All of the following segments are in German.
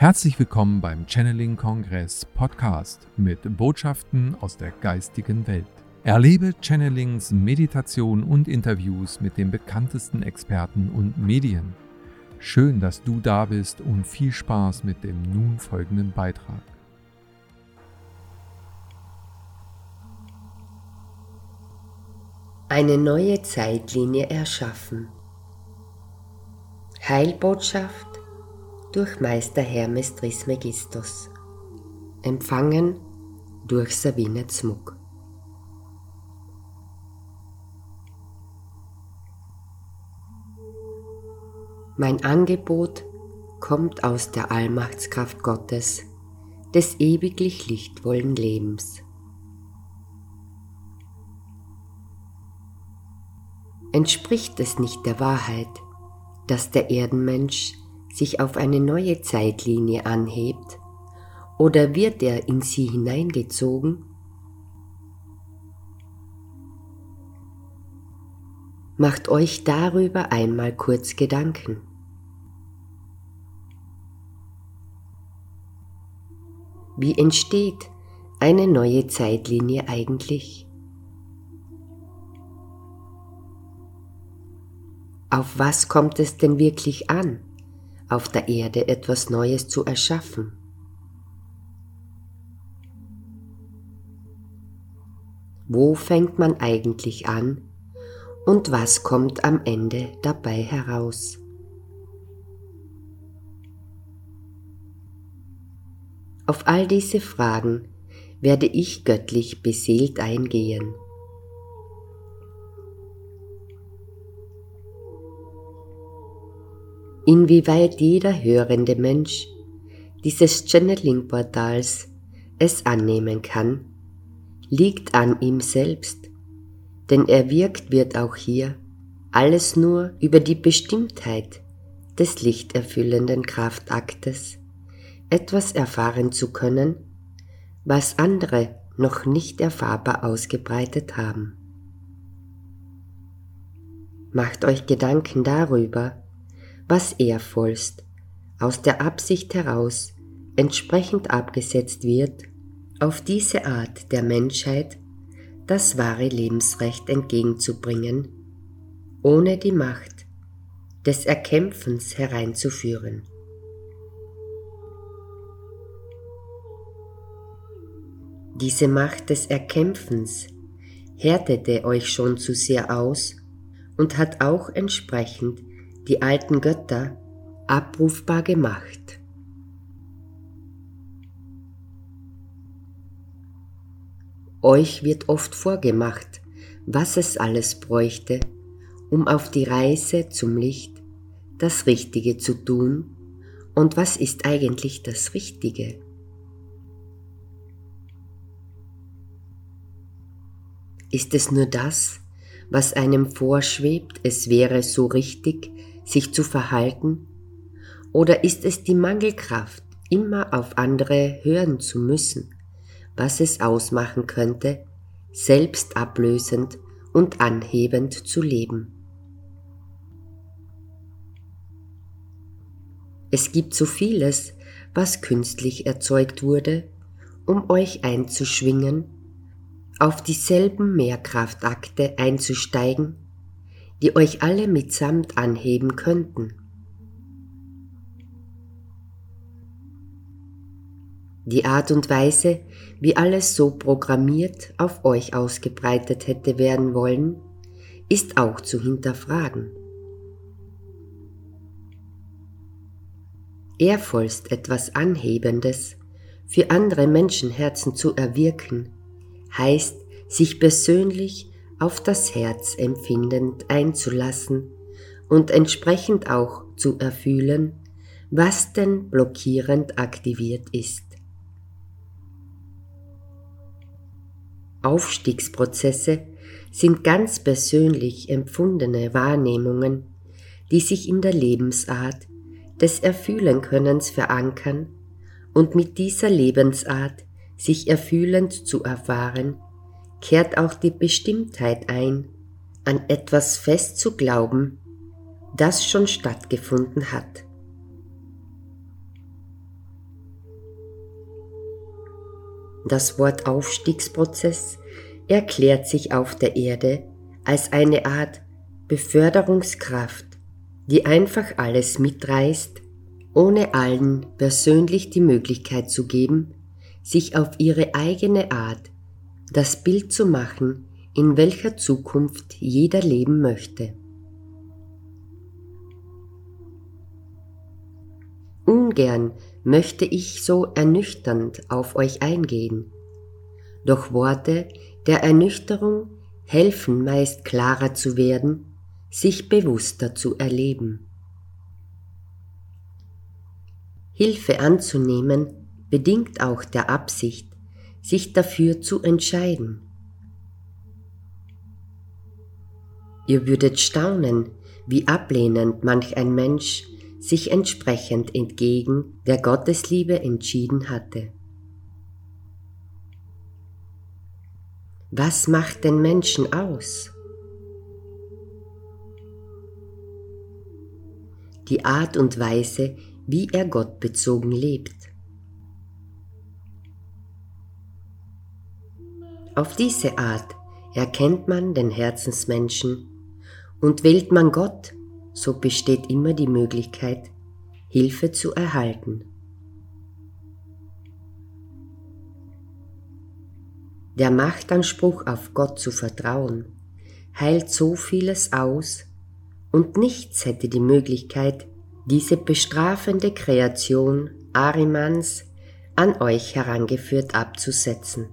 Herzlich willkommen beim Channeling Kongress Podcast mit Botschaften aus der geistigen Welt. Erlebe Channelings, Meditation und Interviews mit den bekanntesten Experten und Medien. Schön, dass du da bist und viel Spaß mit dem nun folgenden Beitrag. Eine neue Zeitlinie erschaffen. Heilbotschaft durch Meister Hermes Trismegistus. Empfangen durch Sabine Zmuck. Mein Angebot kommt aus der Allmachtskraft Gottes, des ewiglich lichtvollen Lebens. Entspricht es nicht der Wahrheit, dass der Erdenmensch sich auf eine neue Zeitlinie anhebt, oder wird er in sie hineingezogen? Macht euch darüber einmal kurz Gedanken. Wie entsteht eine neue Zeitlinie eigentlich? Auf was kommt es denn wirklich an, auf der Erde etwas Neues zu erschaffen? Wo fängt man eigentlich an und was kommt am Ende dabei heraus? Auf all diese Fragen werde ich göttlich beseelt eingehen. Inwieweit jeder hörende Mensch dieses Channeling-Portals es annehmen kann, liegt an ihm selbst, denn er wirkt wird auch hier alles nur über die Bestimmtheit des lichterfüllenden Kraftaktes etwas erfahren zu können, was andere noch nicht erfahrbar ausgebreitet haben. Macht euch Gedanken darüber, was ehrvollst aus der Absicht heraus entsprechend abgesetzt wird, auf diese Art der Menschheit das wahre Lebensrecht entgegenzubringen, ohne die Macht des Erkämpfens hereinzuführen. Diese Macht des Erkämpfens härtete euch schon zu sehr aus und hat auch entsprechend die alten Götter abrufbar gemacht. Euch wird oft vorgemacht, was es alles bräuchte, um auf die Reise zum Licht das Richtige zu tun und was ist eigentlich das Richtige. Ist es nur das, was einem vorschwebt, es wäre so richtig, sich zu verhalten? Oder ist es die Mangelkraft, immer auf andere hören zu müssen, was es ausmachen könnte, selbst ablösend und anhebend zu leben? Es gibt so vieles, was künstlich erzeugt wurde, um euch einzuschwingen auf dieselben Mehrkraftakte einzusteigen, die euch alle mitsamt anheben könnten. Die Art und Weise, wie alles so programmiert auf euch ausgebreitet hätte werden wollen, ist auch zu hinterfragen. Ehrvollst etwas Anhebendes für andere Menschenherzen zu erwirken, heißt, sich persönlich auf das Herz empfindend einzulassen und entsprechend auch zu erfühlen, was denn blockierend aktiviert ist. Aufstiegsprozesse sind ganz persönlich empfundene Wahrnehmungen, die sich in der Lebensart des Erfühlenkönnens verankern und mit dieser Lebensart sich erfühlend zu erfahren, kehrt auch die Bestimmtheit ein, an etwas fest zu glauben, das schon stattgefunden hat. Das Wort Aufstiegsprozess erklärt sich auf der Erde als eine Art Beförderungskraft, die einfach alles mitreißt, ohne allen persönlich die Möglichkeit zu geben, sich auf ihre eigene Art das Bild zu machen, in welcher Zukunft jeder leben möchte. Ungern möchte ich so ernüchternd auf euch eingehen, doch Worte der Ernüchterung helfen meist klarer zu werden, sich bewusster zu erleben. Hilfe anzunehmen bedingt auch der Absicht, sich dafür zu entscheiden. Ihr würdet staunen, wie ablehnend manch ein Mensch sich entsprechend entgegen der Gottesliebe entschieden hatte. Was macht den Menschen aus? Die Art und Weise, wie er gottbezogen lebt. Auf diese Art erkennt man den Herzensmenschen und wählt man Gott, so besteht immer die Möglichkeit, Hilfe zu erhalten. Der Machtanspruch auf Gott zu vertrauen heilt so vieles aus und nichts hätte die Möglichkeit, diese bestrafende Kreation Arimans an euch herangeführt abzusetzen.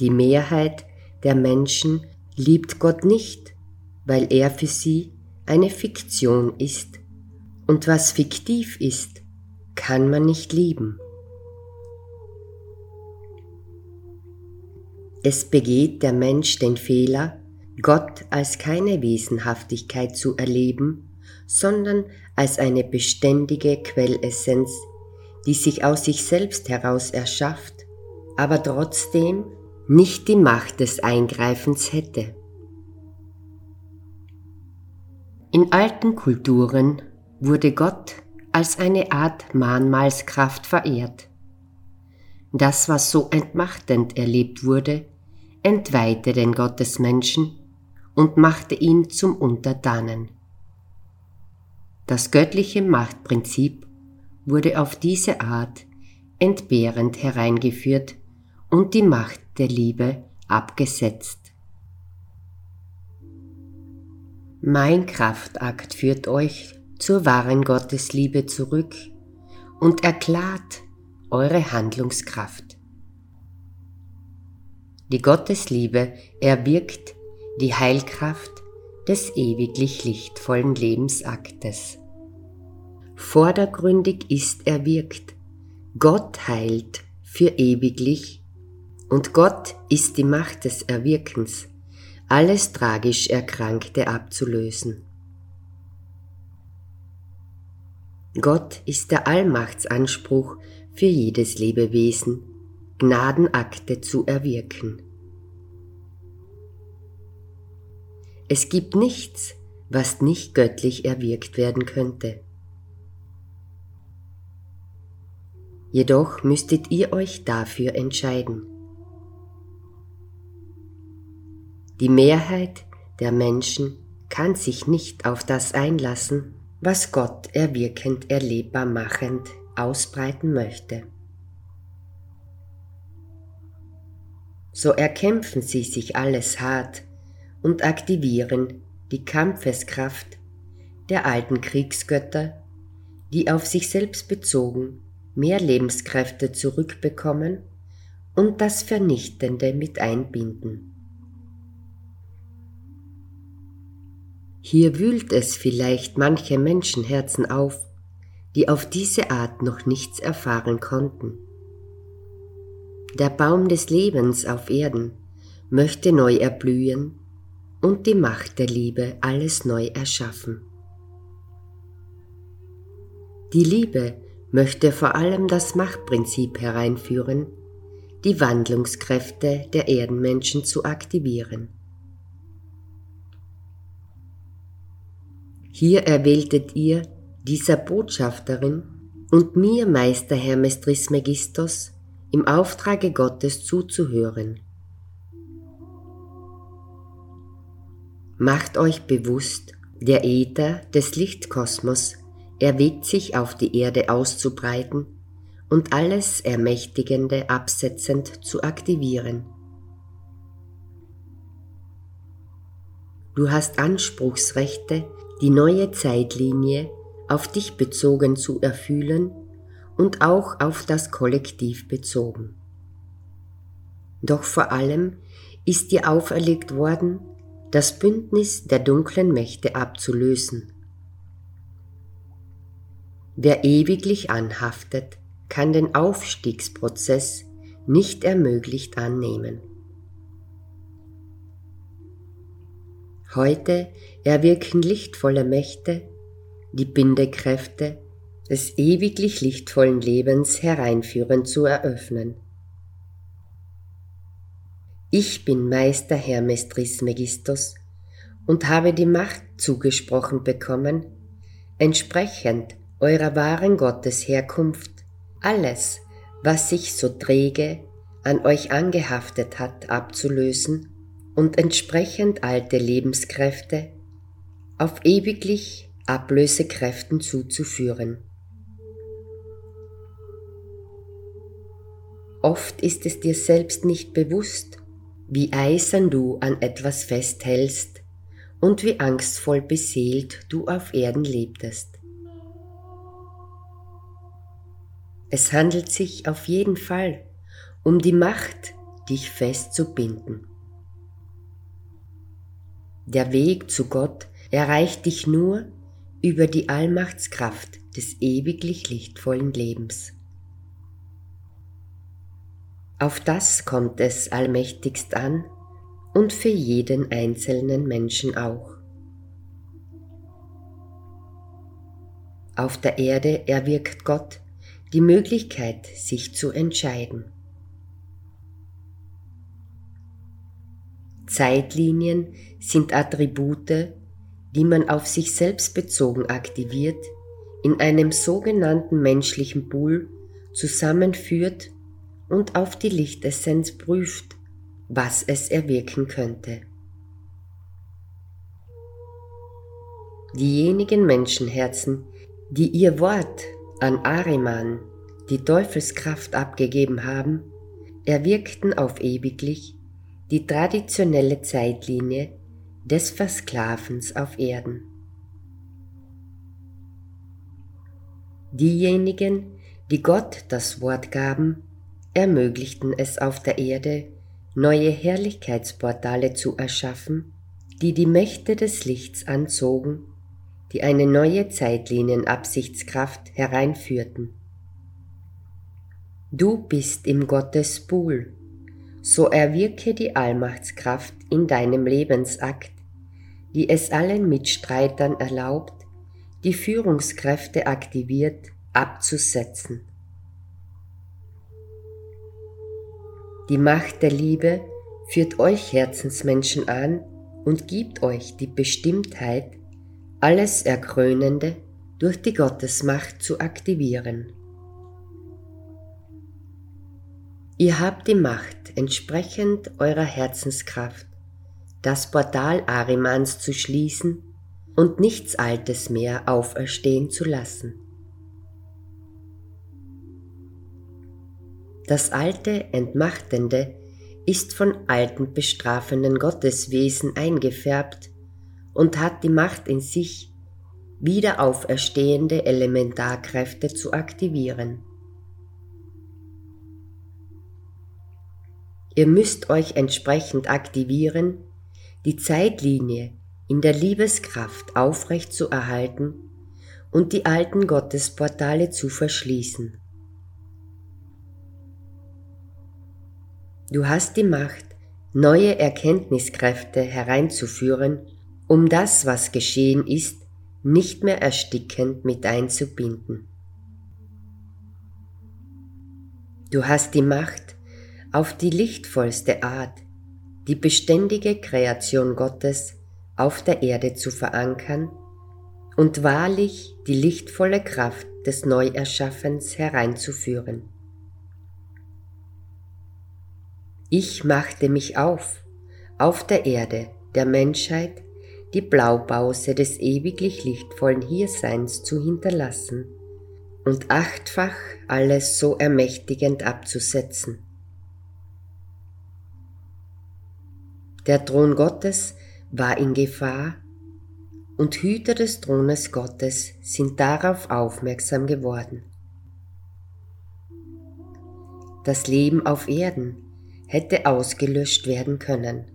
Die Mehrheit der Menschen liebt Gott nicht, weil er für sie eine Fiktion ist. Und was fiktiv ist, kann man nicht lieben. Es begeht der Mensch den Fehler, Gott als keine Wesenhaftigkeit zu erleben, sondern als eine beständige Quellessenz, die sich aus sich selbst heraus erschafft, aber trotzdem nicht die Macht des Eingreifens hätte. In alten Kulturen wurde Gott als eine Art Mahnmalskraft verehrt. Das, was so entmachtend erlebt wurde, entweihte den Gottesmenschen und machte ihn zum Untertanen. Das göttliche Machtprinzip wurde auf diese Art entbehrend hereingeführt und die Macht der Liebe abgesetzt. Mein Kraftakt führt euch zur wahren Gottesliebe zurück und erklärt eure Handlungskraft. Die Gottesliebe erwirkt die Heilkraft des ewiglich lichtvollen Lebensaktes. Vordergründig ist erwirkt, Gott heilt für ewiglich und Gott ist die Macht des Erwirkens, alles tragisch Erkrankte abzulösen. Gott ist der Allmachtsanspruch für jedes Lebewesen, Gnadenakte zu erwirken. Es gibt nichts, was nicht göttlich erwirkt werden könnte. Jedoch müsstet ihr euch dafür entscheiden. Die Mehrheit der Menschen kann sich nicht auf das einlassen, was Gott erwirkend erlebbar machend ausbreiten möchte. So erkämpfen sie sich alles hart und aktivieren die Kampfeskraft der alten Kriegsgötter, die auf sich selbst bezogen mehr Lebenskräfte zurückbekommen und das Vernichtende mit einbinden. Hier wühlt es vielleicht manche Menschenherzen auf, die auf diese Art noch nichts erfahren konnten. Der Baum des Lebens auf Erden möchte neu erblühen und die Macht der Liebe alles neu erschaffen. Die Liebe möchte vor allem das Machtprinzip hereinführen, die Wandlungskräfte der Erdenmenschen zu aktivieren. Hier erwähltet ihr dieser Botschafterin und mir, Meister Hermes Trismegistos, im Auftrage Gottes zuzuhören. Macht euch bewusst, der Äther des Lichtkosmos erwägt sich auf die Erde auszubreiten und alles Ermächtigende absetzend zu aktivieren. Du hast Anspruchsrechte, die neue Zeitlinie auf dich bezogen zu erfühlen und auch auf das Kollektiv bezogen. Doch vor allem ist dir auferlegt worden, das Bündnis der dunklen Mächte abzulösen. Wer ewiglich anhaftet, kann den Aufstiegsprozess nicht ermöglicht annehmen. Heute erwirken lichtvolle Mächte die Bindekräfte des ewiglich lichtvollen Lebens hereinführen zu eröffnen. Ich bin Meister Hermes Trismegistos und habe die Macht zugesprochen bekommen, entsprechend eurer wahren Gottesherkunft alles, was sich so träge an euch angehaftet hat, abzulösen und entsprechend alte Lebenskräfte auf ewiglich Ablösekräften zuzuführen. Oft ist es dir selbst nicht bewusst, wie eisern du an etwas festhältst und wie angstvoll beseelt du auf Erden lebtest. Es handelt sich auf jeden Fall um die Macht, dich festzubinden. Der Weg zu Gott erreicht dich nur über die Allmachtskraft des ewiglich lichtvollen Lebens. Auf das kommt es allmächtigst an und für jeden einzelnen Menschen auch. Auf der Erde erwirkt Gott die Möglichkeit, sich zu entscheiden. Zeitlinien sind Attribute, die man auf sich selbst bezogen aktiviert, in einem sogenannten menschlichen Pool zusammenführt und auf die Lichtessenz prüft, was es erwirken könnte. Diejenigen Menschenherzen, die ihr Wort an Ariman, die Teufelskraft abgegeben haben, erwirkten auf ewiglich die traditionelle Zeitlinie des Versklavens auf Erden. Diejenigen, die Gott das Wort gaben, ermöglichten es auf der Erde, neue Herrlichkeitsportale zu erschaffen, die die Mächte des Lichts anzogen, die eine neue Zeitlinienabsichtskraft hereinführten. Du bist im Gottespool, so erwirke die Allmachtskraft in deinem Lebensakt, die es allen Mitstreitern erlaubt, die Führungskräfte aktiviert, abzusetzen. Die Macht der Liebe führt euch Herzensmenschen an und gibt euch die Bestimmtheit, alles Erkrönende durch die Gottesmacht zu aktivieren. Ihr habt die Macht, entsprechend eurer Herzenskraft, das Portal Arimans zu schließen und nichts Altes mehr auferstehen zu lassen. Das alte Entmachtende ist von alten bestrafenden Gotteswesen eingefärbt und hat die Macht in sich, wieder auferstehende Elementarkräfte zu aktivieren. Ihr müsst euch entsprechend aktivieren, die Zeitlinie in der Liebeskraft aufrecht zu erhalten und die alten Gottesportale zu verschließen. Du hast die Macht, neue Erkenntniskräfte hereinzuführen, um das, was geschehen ist, nicht mehr erstickend mit einzubinden. Du hast die Macht, auf die lichtvollste Art die beständige Kreation Gottes auf der Erde zu verankern und wahrlich die lichtvolle Kraft des Neuerschaffens hereinzuführen. Ich machte mich auf, auf der Erde der Menschheit die Blaupause des ewiglich lichtvollen Hierseins zu hinterlassen und achtfach alles so ermächtigend abzusetzen. Der Thron Gottes war in Gefahr und Hüter des Thrones Gottes sind darauf aufmerksam geworden. Das Leben auf Erden hätte ausgelöscht werden können.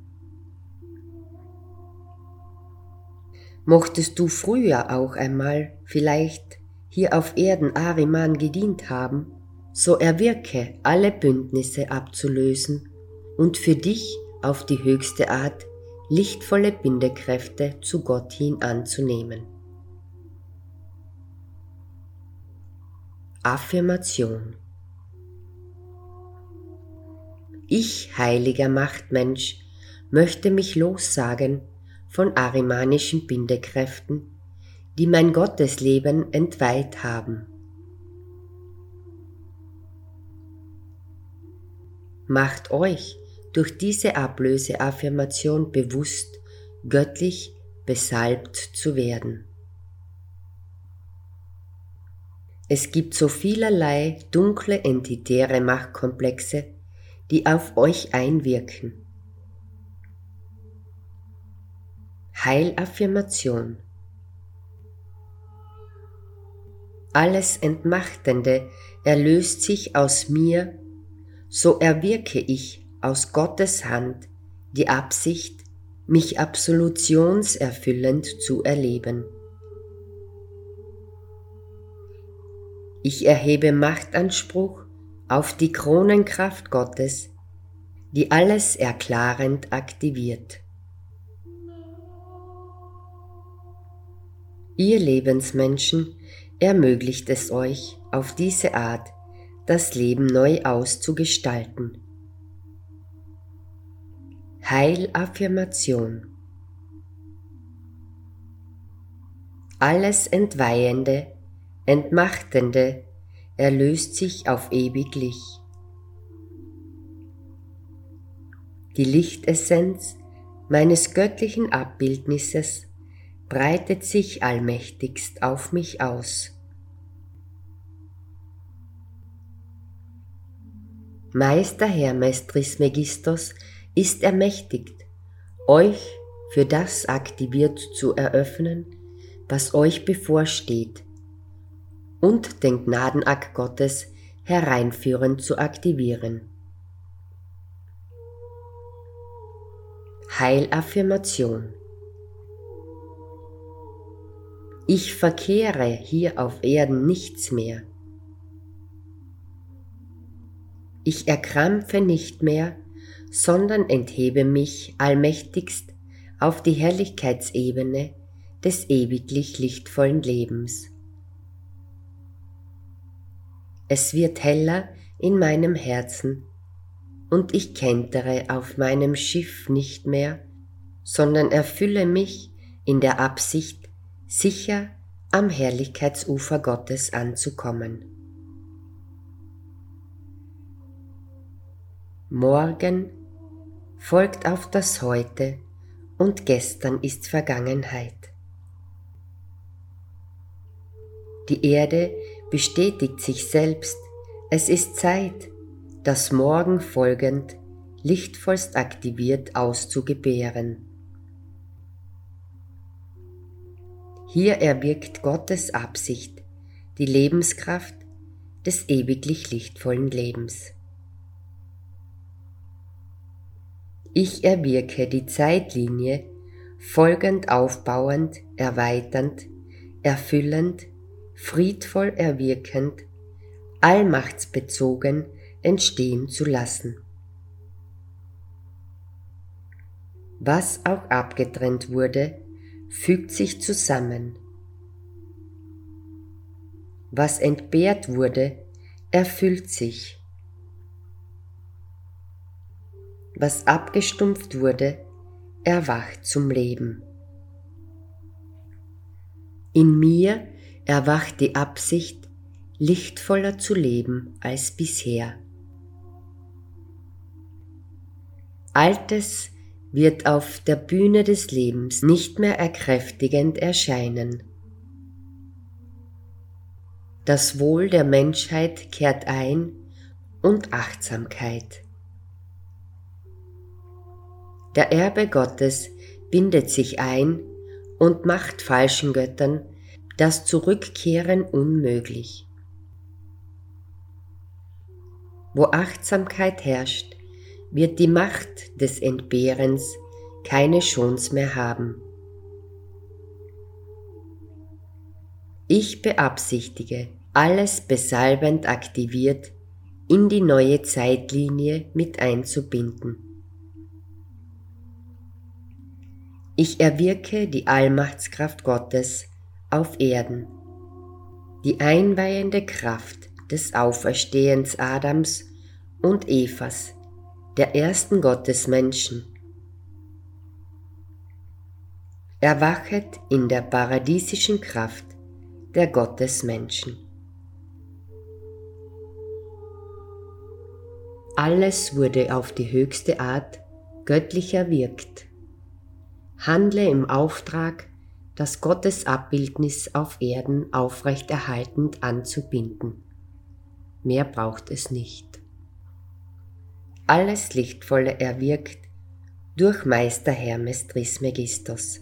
Mochtest du früher auch einmal vielleicht hier auf Erden Ariman gedient haben, so erwirke alle Bündnisse abzulösen und für dich auf die höchste Art lichtvolle Bindekräfte zu Gott hin anzunehmen. Affirmation Ich, heiliger Machtmensch, möchte mich lossagen von arimanischen Bindekräften, die mein Gottesleben entweiht haben. Macht euch durch diese Ablöseaffirmation bewusst, göttlich besalbt zu werden. Es gibt so vielerlei dunkle entitäre Machtkomplexe, die auf euch einwirken. Heilaffirmation Alles Entmachtende erlöst sich aus mir, so erwirke ich aus Gottes Hand die Absicht, mich absolutionserfüllend zu erleben. Ich erhebe Machtanspruch auf die Kronenkraft Gottes, die alles erklarend aktiviert. Ihr Lebensmenschen ermöglicht es euch auf diese Art, das Leben neu auszugestalten. Heilaffirmation Alles Entweihende, Entmachtende erlöst sich auf ewiglich. Die Lichtessenz meines göttlichen Abbildnisses breitet sich allmächtigst auf mich aus. Meister Hermes Trismegistos ist ermächtigt, euch für das aktiviert zu eröffnen, was euch bevorsteht, und den Gnadenakt Gottes hereinführend zu aktivieren. Heilaffirmation Ich verkehre hier auf Erden nichts mehr. Ich erkrampfe nicht mehr, sondern enthebe mich allmächtigst auf die Herrlichkeitsebene des ewiglich lichtvollen Lebens. Es wird heller in meinem Herzen und ich kentere auf meinem Schiff nicht mehr, sondern erfülle mich in der Absicht, sicher am Herrlichkeitsufer Gottes anzukommen. Morgen folgt auf das Heute und gestern ist Vergangenheit. Die Erde bestätigt sich selbst, es ist Zeit, das Morgen folgend lichtvollst aktiviert auszugebären. Hier erwirkt Gottes Absicht, die Lebenskraft des ewiglich lichtvollen Lebens. Ich erwirke die Zeitlinie folgend aufbauend, erweiternd, erfüllend, friedvoll erwirkend, allmachtsbezogen entstehen zu lassen. Was auch abgetrennt wurde, fügt sich zusammen. Was entbehrt wurde, erfüllt sich. Was abgestumpft wurde, erwacht zum Leben. In mir erwacht die Absicht, lichtvoller zu leben als bisher. Altes wird auf der Bühne des Lebens nicht mehr erkräftigend erscheinen. Das Wohl der Menschheit kehrt ein und Achtsamkeit. Der Erbe Gottes bindet sich ein und macht falschen Göttern das Zurückkehren unmöglich. Wo Achtsamkeit herrscht, wird die Macht des Entbehrens keine Chance mehr haben. Ich beabsichtige, alles besalbend aktiviert in die neue Zeitlinie mit einzubinden. Ich erwirke die Allmachtskraft Gottes auf Erden, die einweihende Kraft des Auferstehens Adams und Evas der ersten Gottesmenschen. Erwachet in der paradiesischen Kraft der Gottesmenschen. Alles wurde auf die höchste Art göttlich erwirkt. Handle im Auftrag, das Gottesabildnis auf Erden aufrechterhaltend anzubinden. Mehr braucht es nicht alles Lichtvolle erwirkt durch Meister Hermes Trismegistos.